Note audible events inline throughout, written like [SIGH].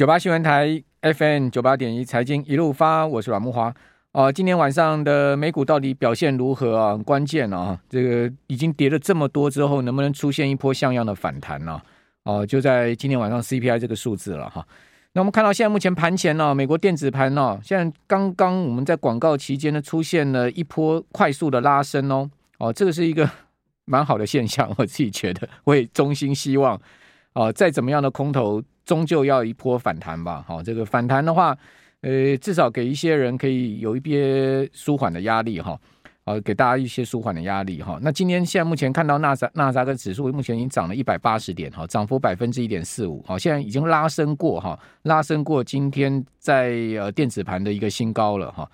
九八新闻台 FM 九八点一财经一路发，我是阮慕驊。哦、今天晚上的美股到底表现如何啊？很关键啊！这个已经跌了这么多之后，能不能出现一波像样的反弹呢？哦、就在今天晚上 CPI 这个数字了哈。那我们看到现在目前盘前呢，美国电子盘呢，现在刚刚我们在广告期间呢，出现了一波快速的拉升哦。哦、呃，这个是一个 [LAUGHS] 蛮好的现象，我自己觉得，我也衷心希望，哦、再怎么样的空头。终究要一波反弹吧，好，这个反弹的话，呃，至少给一些人可以有一些舒缓的压力哈，好，给大家一些舒缓的压力哈。那今天现在目前看到纳扎纳扎克指数目前已经涨了一百八十点哈，涨幅百分之一点四五，好，现在已经拉升过哈，拉升过今天在呃电子盘的一个新高了哈。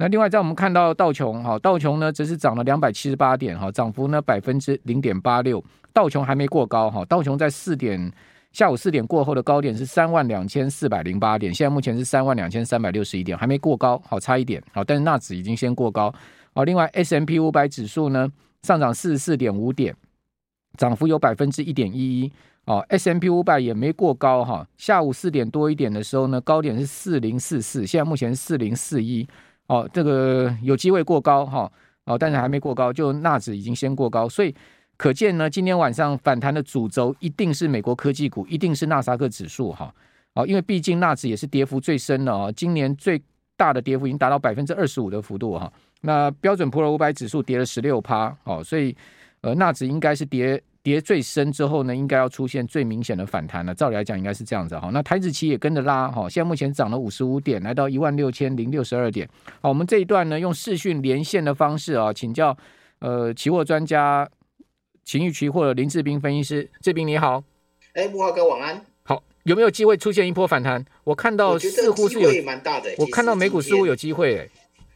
那另外在我们看到道琼哈，道琼呢则是涨了两百七十八点哈，涨幅呢百分之零点八六，道琼还没过高哈，道琼在四点。下午四点过后的高点是三万两千四百零八点，现在目前是三万两千三百六十一点，还没过高，好差一点，好，但是纳指已经先过高，好，另外，S M P 五百指数呢上涨四十四点五点，涨幅有百分之一点一一，哦 S M P 五百也没过高哈，下午四点多一点的时候呢，高点是四零四四，现在目前是四零四一，哦，这个有机会过高哈，哦，但是还没过高，就纳指已经先过高，所以。可见呢，今天晚上反弹的主轴一定是美国科技股，一定是纳斯达克指数哈。哦，因为毕竟纳指也是跌幅最深的啊，今年最大的跌幅已经达到百分之二十五的幅度哈。那标准普尔五百指数跌了十六趴，哦，所以呃纳指应该是跌跌最深之后呢，应该要出现最明显的反弹了。照理来讲，应该是这样子哈。那台子期也跟着拉哈，现在目前涨了五十五点，来到一万六千零六十二点。好，我们这一段呢，用视讯连线的方式啊，请教呃期货专家。秦玉期货的林志斌分析师，志斌你好，哎，慕驊哥晚安。好，有没有机会出现一波反弹？我看到似乎是有蛮大的，我看到美股似乎有机会，哎，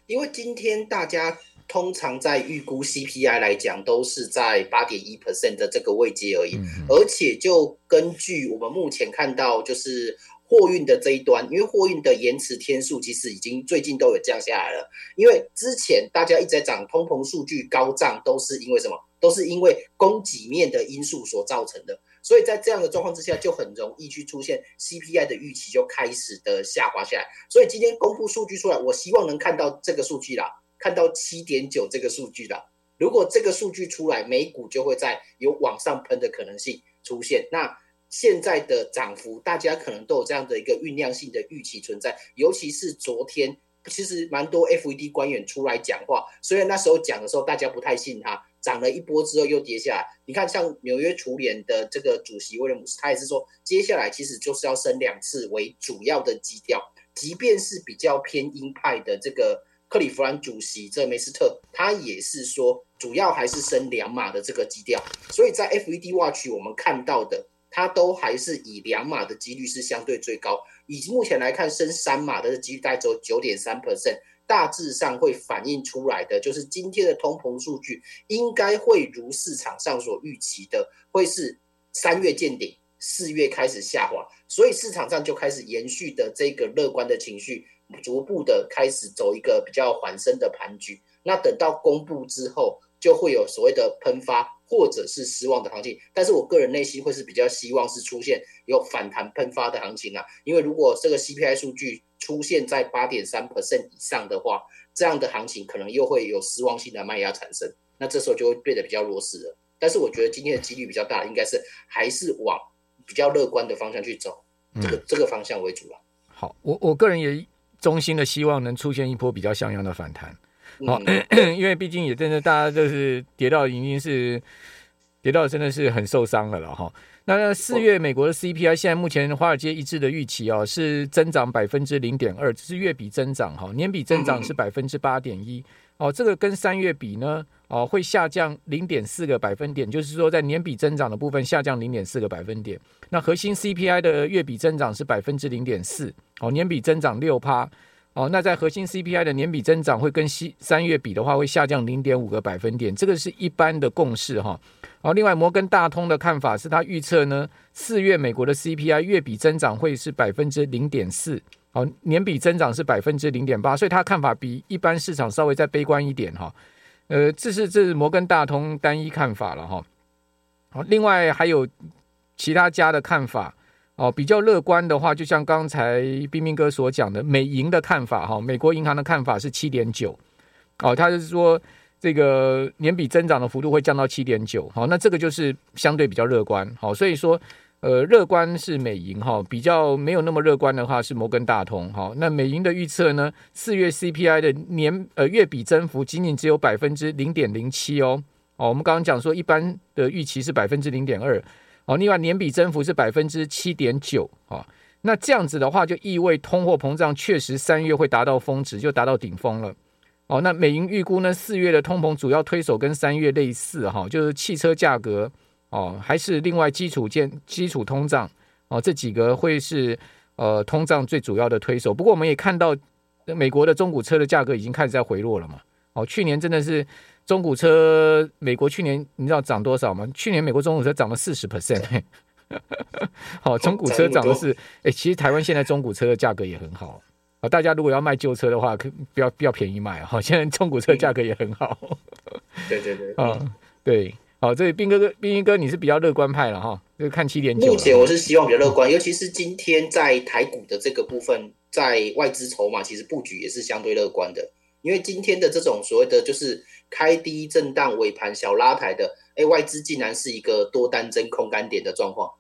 因为今天大家通常在预估 CPI 来讲，都是在八点一 percent 的这个位阶而已，嗯、而且就根据我们目前看到，就是。货运的这一端，因为货运的延迟天数其实已经最近都有降下来了。因为之前大家一直在讲通膨数据高涨，都是因为什么？都是因为供给面的因素所造成的。所以在这样的状况之下，就很容易去出现 CPI 的预期就开始的下滑下来。所以今天公布数据出来，我希望能看到这个数据啦，看到七点九这个数据啦。如果这个数据出来，美股就会在有往上喷的可能性出现。那现在的涨幅，大家可能都有这样的一个酝酿性的预期存在，尤其是昨天，其实蛮多 FED 官员出来讲话，虽然那时候讲的时候大家不太信他，涨了一波之后又跌下来。你看，像纽约储联的这个主席威廉姆斯，他也是说，接下来其实就是要升两次为主要的基调，即便是比较偏鹰派的这个克利夫兰主席这梅斯特，他也是说，主要还是升两码的这个基调。所以在 FED Watch 我们看到的。它都还是以两码的几率是相对最高，以及目前来看，升三码的几率大概只有九点三 percent，大致上会反映出来的就是今天的通膨数据应该会如市场上所预期的，会是三月见顶，四月开始下滑，所以市场上就开始延续的这个乐观的情绪，逐步的开始走一个比较缓升的盘局。那等到公布之后，就会有所谓的喷发。或者是失望的行情，但是我个人内心会是比较希望是出现有反弹喷发的行情啊，因为如果这个 CPI 数据出现在八点三 percent 以上的话，这样的行情可能又会有失望性的卖压产生，那这时候就会变得比较弱势了。但是我觉得今天的几率比较大，应该是还是往比较乐观的方向去走，这个、嗯、这个方向为主了。好，我我个人也衷心的希望能出现一波比较像样的反弹。好，[CLEARS THROAT] 因为毕竟也真的，大家就是跌到已经是跌到真的是很受伤了了哈。那四月美国的 CPI 现在目前华尔街一致的预期哦是增长百分之零点二，这是月比增长哈，年比增长是百分之八点一哦。这个跟三月比呢哦会下降零点四个百分点，就是说在年比增长的部分下降零点四个百分点。那核心 CPI 的月比增长是百分之零点四哦，年比增长六趴。哦，那在核心 CPI 的年比增长会跟西三月比的话，会下降零点五个百分点，这个是一般的共识哈。好，另外摩根大通的看法是，他预测呢，四月美国的 CPI 月比增长会是百分之零点四，好，年比增长是百分之零点八，所以他看法比一般市场稍微再悲观一点哈。呃，这是这是摩根大通单一看法了哈。好，另外还有其他家的看法。哦，比较乐观的话，就像刚才彬彬哥所讲的，美银的看法哈，美国银行的看法是七点九，哦，他就是说这个年比增长的幅度会降到七点九，好，那这个就是相对比较乐观，好，所以说呃，乐观是美银哈，比较没有那么乐观的话是摩根大通，哈，那美银的预测呢，四月 CPI 的年呃月比增幅仅仅只有百分之零点零七哦，哦，我们刚刚讲说一般的预期是百分之零点二。哦，另外年比增幅是百分之七点九，啊，那这样子的话就意味通货膨胀确实三月会达到峰值，就达到顶峰了。哦，那美银预估呢，四月的通膨主要推手跟三月类似，哈，就是汽车价格，哦，还是另外基础建基础通胀，哦，这几个会是呃通胀最主要的推手。不过我们也看到美国的中古车的价格已经开始在回落了嘛，哦，去年真的是。中古车，美国去年你知道涨多少吗？去年美国中古车涨了四十 [LAUGHS] percent，[LAUGHS] 好，中古车涨的是，哎、欸，其实台湾现在中古车的价格也很好啊。大家如果要卖旧车的话，可不要不要便宜卖啊。[LAUGHS] 现在中古车价格也很好。对对对，啊，对，好，这彬哥哥，斌哥，你是比较乐观派了哈，就看七点九。目前我是希望比较乐观，尤其是今天在台股的这个部分，在外资筹码其实布局也是相对乐观的，因为今天的这种所谓的就是。开低震荡，尾盘小拉抬的，哎，外资竟然是一个多单增空单点的状况，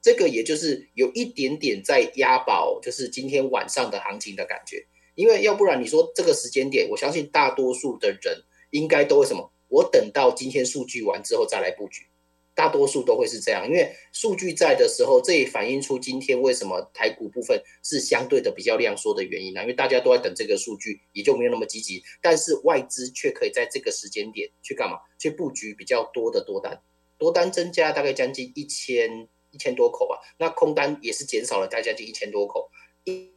这个也就是有一点点在押宝，就是今天晚上的行情的感觉。因为要不然你说这个时间点，我相信大多数的人应该都会什么？我等到今天数据完之后再来布局。大多数都会是这样，因为数据在的时候，这也反映出今天为什么台股部分是相对的比较量缩的原因呢？因为大家都在等这个数据，也就没有那么积极。但是外资却可以在这个时间点去干嘛？去布局比较多的多单，多单增加大概将近一千一千多口吧。那空单也是减少了大概将近一千多口，一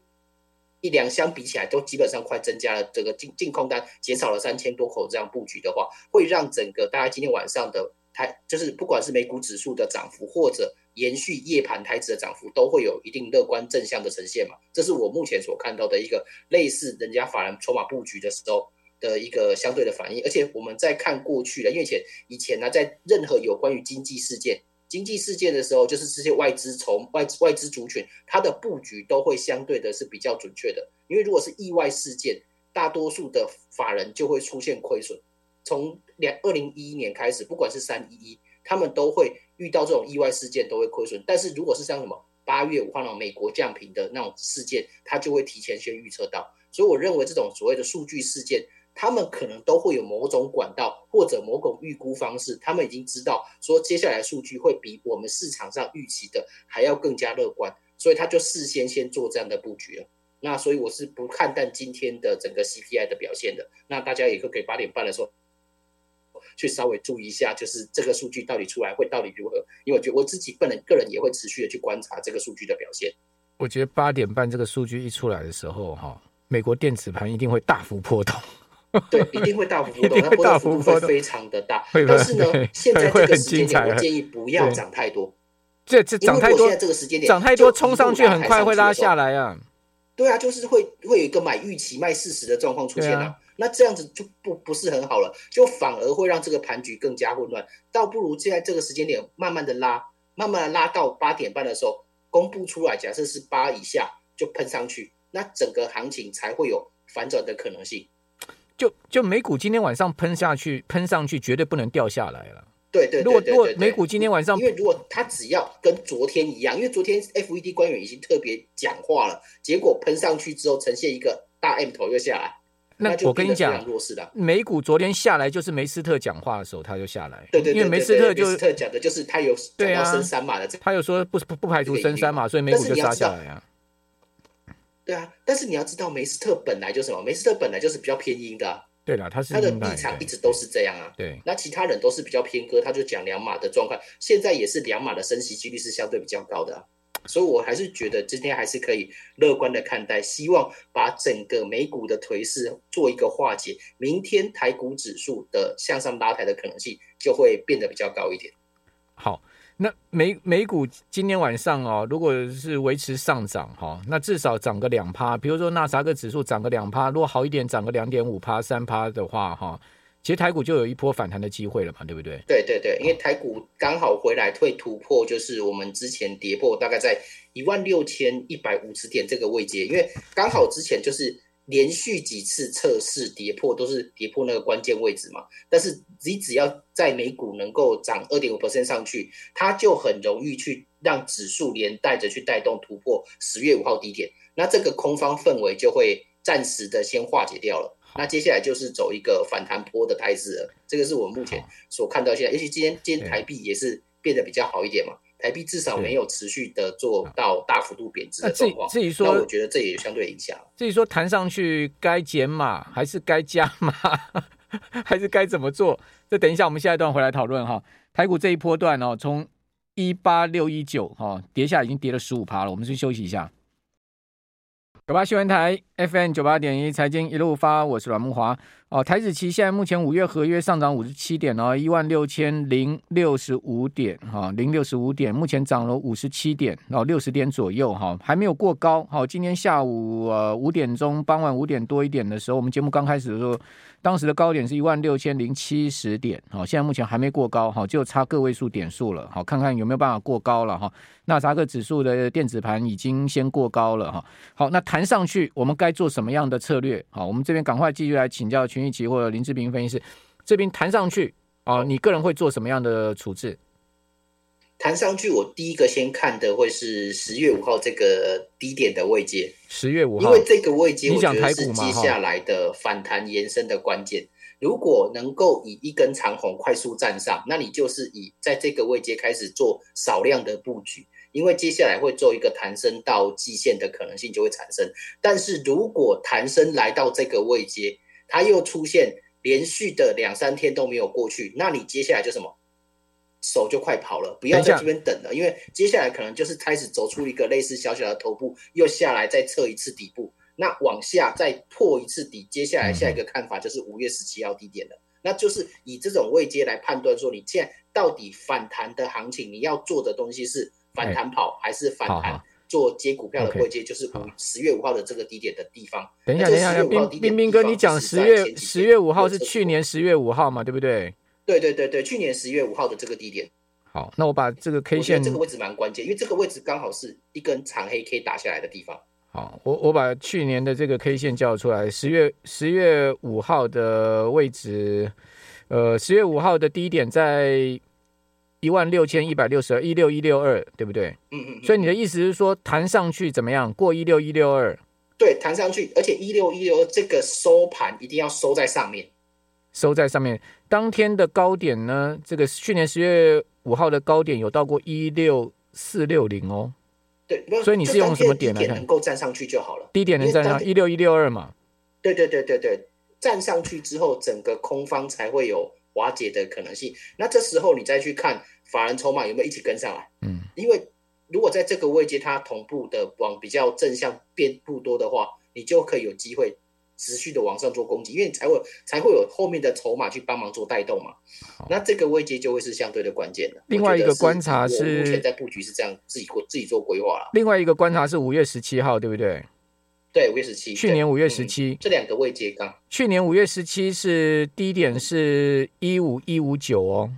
一两相比起来都基本上快增加了。这个净净空单减少了三千多口，这样布局的话，会让整个大概今天晚上的。台就是不管是美股指数的涨幅，或者延续夜盘台指的涨幅，都会有一定乐观正向的呈现嘛。这是我目前所看到的一个类似人家法人筹码布局的时候的一个相对的反应。而且我们在看过去的，因为以前以前呢，在任何有关于经济事件、经济事件的时候，就是这些外资从外外资族群，它的布局都会相对的是比较准确的。因为如果是意外事件，大多数的法人就会出现亏损。从两二零一一年开始，不管是三一一，他们都会遇到这种意外事件，都会亏损。但是如果是像什么八月五号那种美国降频的那种事件，他就会提前先预测到。所以我认为这种所谓的数据事件，他们可能都会有某种管道或者某种预估方式，他们已经知道说接下来数据会比我们市场上预期的还要更加乐观，所以他就事先先做这样的布局了。那所以我是不看淡今天的整个 CPI 的表现的。那大家也可以八点半的时候。去稍微注意一下，就是这个数据到底出来会到底如何？因为我觉得我自己本人个人也会持续的去观察这个数据的表现。我觉得八点半这个数据一出来的时候，哈，美国电子盘一定会大幅波动。对，一定会大幅波动，[LAUGHS] 那波动幅度会非常的大。但是呢，现在这个时间点，我建议不要涨太多。这这涨太多，现在这个时间点涨太多，冲上去很快会拉下来啊。对啊，就是会会有一个买预期卖事实的状况出现啊。那这样子就不不是很好了，就反而会让这个盘局更加混乱。倒不如现在这个时间点慢慢的拉，慢慢的拉到八点半的时候公布出来，假设是八以下就喷上去，那整个行情才会有反转的可能性。就就美股今天晚上喷下去，喷上去绝对不能掉下来了。对对对，对，对，对，对，如果如果美股今天晚上，因为如果它只要跟昨天一样，因为昨天 FED 官员已经特别讲话了，结果喷上去之后呈现一个大 M 头又下来。那我跟你讲，美股昨天下来就是梅斯特讲话的时候，他就下来。对对对，因为梅斯特就梅斯特讲的就是他有讲到升三码的，他有说不不不排除升三码，所以美股就杀下来啊。对啊，但是你要知道，梅斯特本来就是什么？梅斯特本来就是比较偏阴的。对了，他是他的立场一直都是这样啊。对，那其他人都是比较偏鸽，他就讲两码的状况，现在也是两码的升息几率是相对比较高的。所以，我还是觉得今天还是可以乐观的看待，希望把整个美股的颓势做一个化解，明天台股指数的向上拉抬的可能性就会变得比较高一点。好，那美美股今天晚上哦，如果是维持上涨哈，那至少涨个两趴，比如说纳斯达克指数涨个两趴，如果好一点涨个两点五趴、三趴的话哈，其实台股就有一波反弹的机会了嘛，对不对？对对对，因为台股刚好回来会突破，就是我们之前跌破大概在一万六千一百五十点这个位阶，因为刚好之前就是连续几次测试跌破都是跌破那个关键位置嘛。但是你只要在美股能够涨二点五 percent 上去，它就很容易去让指数连带着去带动突破十月五号低点，那这个空方氛围就会暂时的先化解掉了。那接下来就是走一个反弹坡的态势了，这个是我们目前所看到现在，尤其今天今天台币也是变得比较好一点嘛，台币至少没有持续的做到大幅度贬值的状况。至于说，那我觉得这也相对影响。至于说弹上去该减码 [LAUGHS] 还是该加码，还是该怎么做？这等一下我们下一段回来讨论哈。台股这一波段哦，从一八六一九哈跌下已经跌了十五趴了，我们先休息一下。九八新闻台 FM 九八点一财经一路发，我是阮木华。哦，台指期现在目前五月合约上涨五十七点哦，一万六千零六十五点哈，零六十五点，目前涨了五十七点哦，六十点左右哈，还没有过高。好，今天下午呃五点钟，傍晚五点多一点的时候，我们节目刚开始的时候，当时的高点是一万六千零七十点，好，现在目前还没过高，好，就差个位数点数了，好，看看有没有办法过高了哈。纳斯达克指数的电子盘已经先过高了哈，好，那弹上去我们该做什么样的策略？好，我们这边赶快继续来请教。群益期货林志平分析师，这边弹上去啊，你个人会做什么样的处置？弹上去，我第一个先看的会是十月五号这个低点的位阶。十月五号，因为这个位阶，我觉得是接下来的反弹延伸的关键。如果能够以一根长红快速站上，那你就是以在这个位阶开始做少量的布局，因为接下来会做一个弹升到季线的可能性就会产生。但是如果弹升来到这个位阶，它又出现连续的两三天都没有过去，那你接下来就什么？手就快跑了，不要在这边等了，因为接下来可能就是开始走出一个类似小小的头部，又下来再测一次底部，那往下再破一次底，接下来下一个看法就是五月十七号低点了，嗯、那就是以这种位阶来判断说，你现在到底反弹的行情，你要做的东西是反弹跑还是反弹？做接股票的位阶，就是五十月五号的这个低点的地方。等一下，等一下，冰冰冰哥，你讲十月十月五号是去年十月五号嘛？对不对？对对对对，去年十月五号的这个低点。好，那我把这个 K 线，这个位置蛮关键，因为这个位置刚好是一根长黑 K 打下来的地方。好，我我把去年的这个 K 线叫出来，十月十月五号的位置，呃，十月五号的低点在。一万六千一百六十二，一六一六二，对不对？嗯嗯。所以你的意思是说，弹上去怎么样？过一六一六二？对，弹上去，而且一六一六二这个收盘一定要收在上面，收在上面。当天的高点呢？这个去年十月五号的高点有到过一六四六零哦。对，所以你是用什么点来看？能够站上去就好了。低点能站上一六一六二嘛？对对对对对，站上去之后，整个空方才会有。瓦解的可能性，那这时候你再去看法人筹码有没有一起跟上来？嗯，因为如果在这个位阶它同步的往比较正向变不多的话，你就可以有机会持续的往上做攻击，因为你才会才会有后面的筹码去帮忙做带动嘛。那这个位阶就会是相对的关键了。另外一个观察是，目前在布局是这样自己过自己做规划了。另外一个观察是五月十七号，对不对？对，五月十七，去年五月十七，这两个未接刚。去年五月十七是低点是一五一五九哦，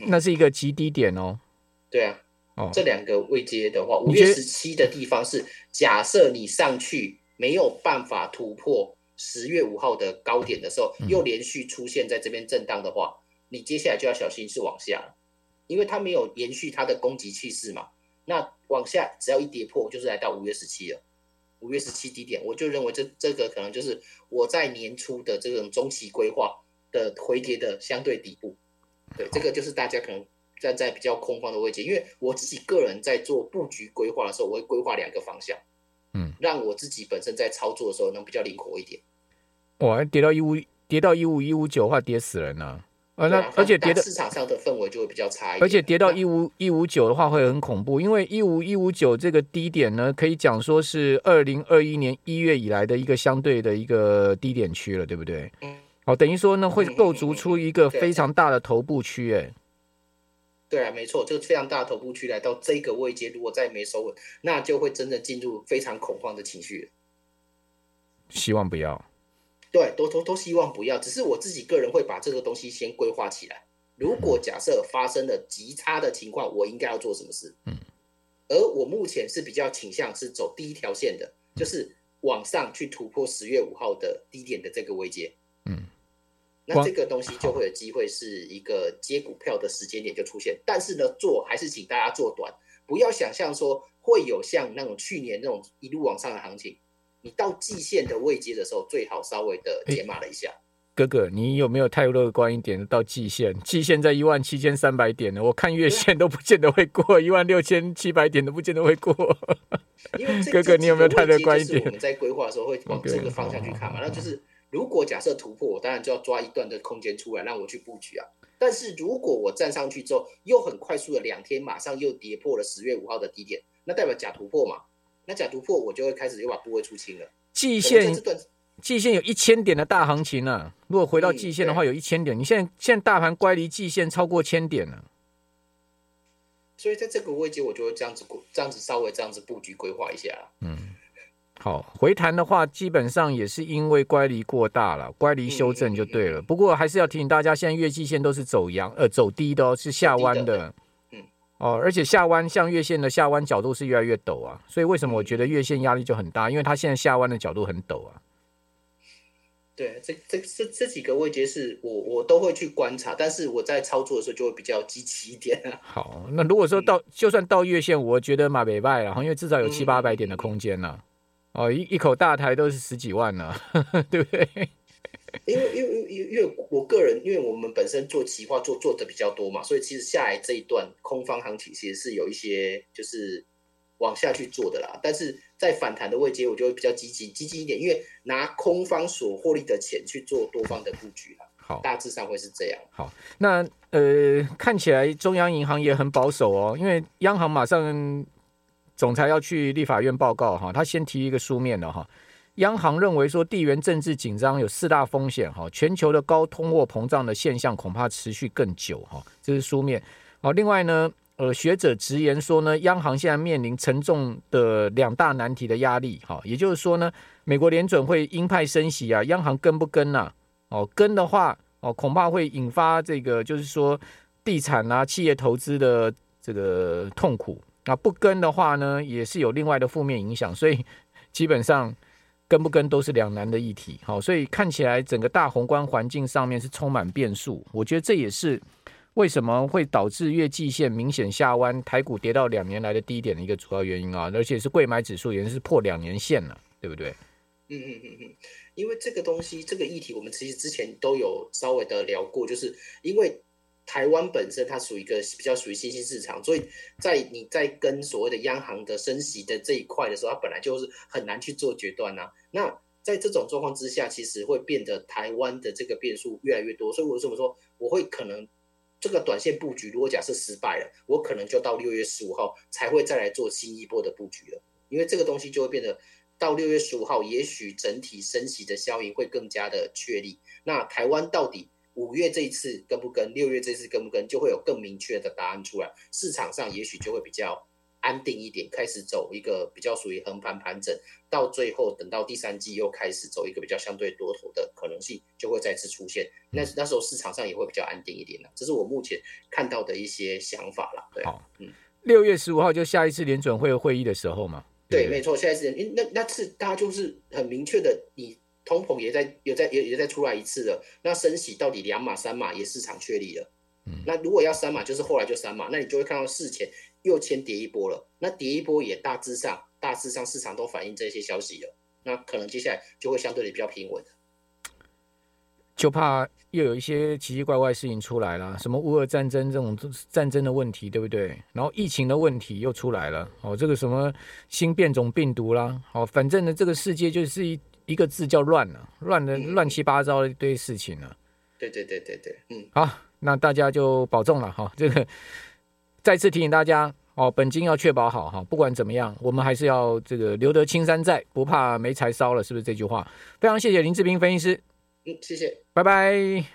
那是一个极低点哦。对啊，哦，这两个未接的话，五月十七的地方是假设你上去没有办法突破十月五号的高点的时候，又连续出现在这边震荡的话，你接下来就要小心是往下，因为它没有延续它的攻击气势嘛。那往下只要一跌破，就是来到五月十七了。五月十七低点，我就认为这这个可能就是我在年初的这种中期规划的回跌的相对底部。对，这个就是大家可能站在比较空方的位置，因为我自己个人在做布局规划的时候，我会规划两个方向，嗯，让我自己本身在操作的时候能比较灵活一点。哇，跌到一五跌到一五一五九的话，跌死人了啊。呃，那而且跌的市场上的氛围就会比较差一点，而且跌到一五一五九的话会很恐怖，因为一五一五九这个低点呢，可以讲说是二零二一年一月以来的一个相对的一个低点区了，对不对？嗯，好，等于说呢会构筑出一个非常大的头部区，哎，对啊，没错，这个非常大的头部区来到这个位阶，如果再没收稳，那就会真的进入非常恐慌的情绪。希望不要。对，都都都希望不要。只是我自己个人会把这个东西先规划起来。如果假设发生了极差的情况，我应该要做什么事？嗯，而我目前是比较倾向是走第一条线的，就是往上去突破十月五号的低点的这个位阶。嗯，那这个东西就会有机会是一个接股票的时间点就出现。但是呢，做还是请大家做短，不要想象说会有像那种去年那种一路往上的行情。你到季线的位阶的时候，最好稍微的解码了一下。欸哥哥，你有没有太乐观一点到季线？季线在一万七千三百点呢，我看月线都不见得会过一万六千七百点，都不见得会过。哥哥，你有没有太乐观一点？我们在规划的时候会往这个方向去看嘛？那就是如果假设突破，我当然就要抓一段的空间出来让我去布局啊。但是如果我站上去之后，又很快速的两天马上又跌破了十月五号的低点，那代表假突破嘛？那假突破我就会开始又把部位出清了。季线。季线有一千点的大行情呢、啊，如果回到季线的话，有一千点。你现在现在大盘乖离季线超过千点了，所以在这个位置，我就会这样子这样子稍微这样子布局规划一下。嗯，好，回弹的话，基本上也是因为乖离过大了，乖离修正就对了。不过还是要提醒大家，现在月季线都是走阳呃走低的哦，是下弯的。嗯，哦，而且下弯像月线的下弯角度是越来越陡啊，所以为什么我觉得月线压力就很大？因为它现在下弯的角度很陡啊。对，这这这这几个位阶是我我都会去观察，但是我在操作的时候就会比较积极一点啊。[LAUGHS] 好，那如果说到、嗯、就算到月线，我觉得马北拜了，因为至少有七八百点的空间呢。嗯、哦，一一口大台都是十几万呢，[LAUGHS] 对不对？因为因为因为因为我个人，因为我们本身做期货做做的比较多嘛，所以其实下来这一段空方行情其实是有一些就是。往下去做的啦，但是在反弹的位阶，我就会比较积极积极一点，因为拿空方所获利的钱去做多方的布局啦。好，大致上会是这样。好，那呃，看起来中央银行也很保守哦，因为央行马上总裁要去立法院报告哈，他先提一个书面的哈，央行认为说地缘政治紧张有四大风险哈，全球的高通货膨胀的现象恐怕持续更久哈，这是书面。好，另外呢。呃，学者直言说呢，央行现在面临沉重的两大难题的压力，哈，也就是说呢，美国联准会鹰派升息啊，央行跟不跟呐？哦，跟的话，哦，恐怕会引发这个，就是说地产啊、企业投资的这个痛苦那；不跟的话呢，也是有另外的负面影响。所以基本上跟不跟都是两难的议题。好，所以看起来整个大宏观环境上面是充满变数。我觉得这也是。为什么会导致月季线明显下弯，台股跌到两年来的低点的一个主要原因啊？而且是贵买指数也是破两年线了，对不对？嗯嗯嗯嗯，因为这个东西，这个议题，我们其实之前都有稍微的聊过，就是因为台湾本身它属于一个比较属于新兴市场，所以在你在跟所谓的央行的升息的这一块的时候，它本来就是很难去做决断呐。那在这种状况之下，其实会变得台湾的这个变数越来越多，所以我为什么说我会可能。这个短线布局，如果假设失败了，我可能就到六月十五号才会再来做新一波的布局了。因为这个东西就会变得到六月十五号，也许整体升息的效应会更加的确立。那台湾到底五月这一次跟不跟，六月这次跟不跟，就会有更明确的答案出来。市场上也许就会比较。安定一点，开始走一个比较属于横盘盘整，到最后等到第三季又开始走一个比较相对多头的可能性就会再次出现。那那时候市场上也会比较安定一点了。这是我目前看到的一些想法了。对，好，嗯，六月十五号就下一次联准会会议的时候嘛？对，对没错，下一次，那那次大家就是很明确的，你通膨也在有在也也在出来一次了。那升息到底两码三码也市场确立了。嗯，那如果要三码，就是后来就三码，那你就会看到事前。又先跌一波了，那跌一波也大致上，大致上市场都反映这些消息了，那可能接下来就会相对的比较平稳，就怕又有一些奇奇怪怪事情出来了，什么乌俄战争这种战争的问题，对不对？然后疫情的问题又出来了，哦，这个什么新变种病毒啦，哦，反正呢，这个世界就是一一个字叫乱了，乱的乱七八糟的一堆事情了。对对对对对，嗯，好，那大家就保重了哈，这个。再次提醒大家哦，本金要确保好哈，不管怎么样，我们还是要这个留得青山在，不怕没柴烧了，是不是这句话？非常谢谢林志斌分析师，嗯，谢谢，拜拜。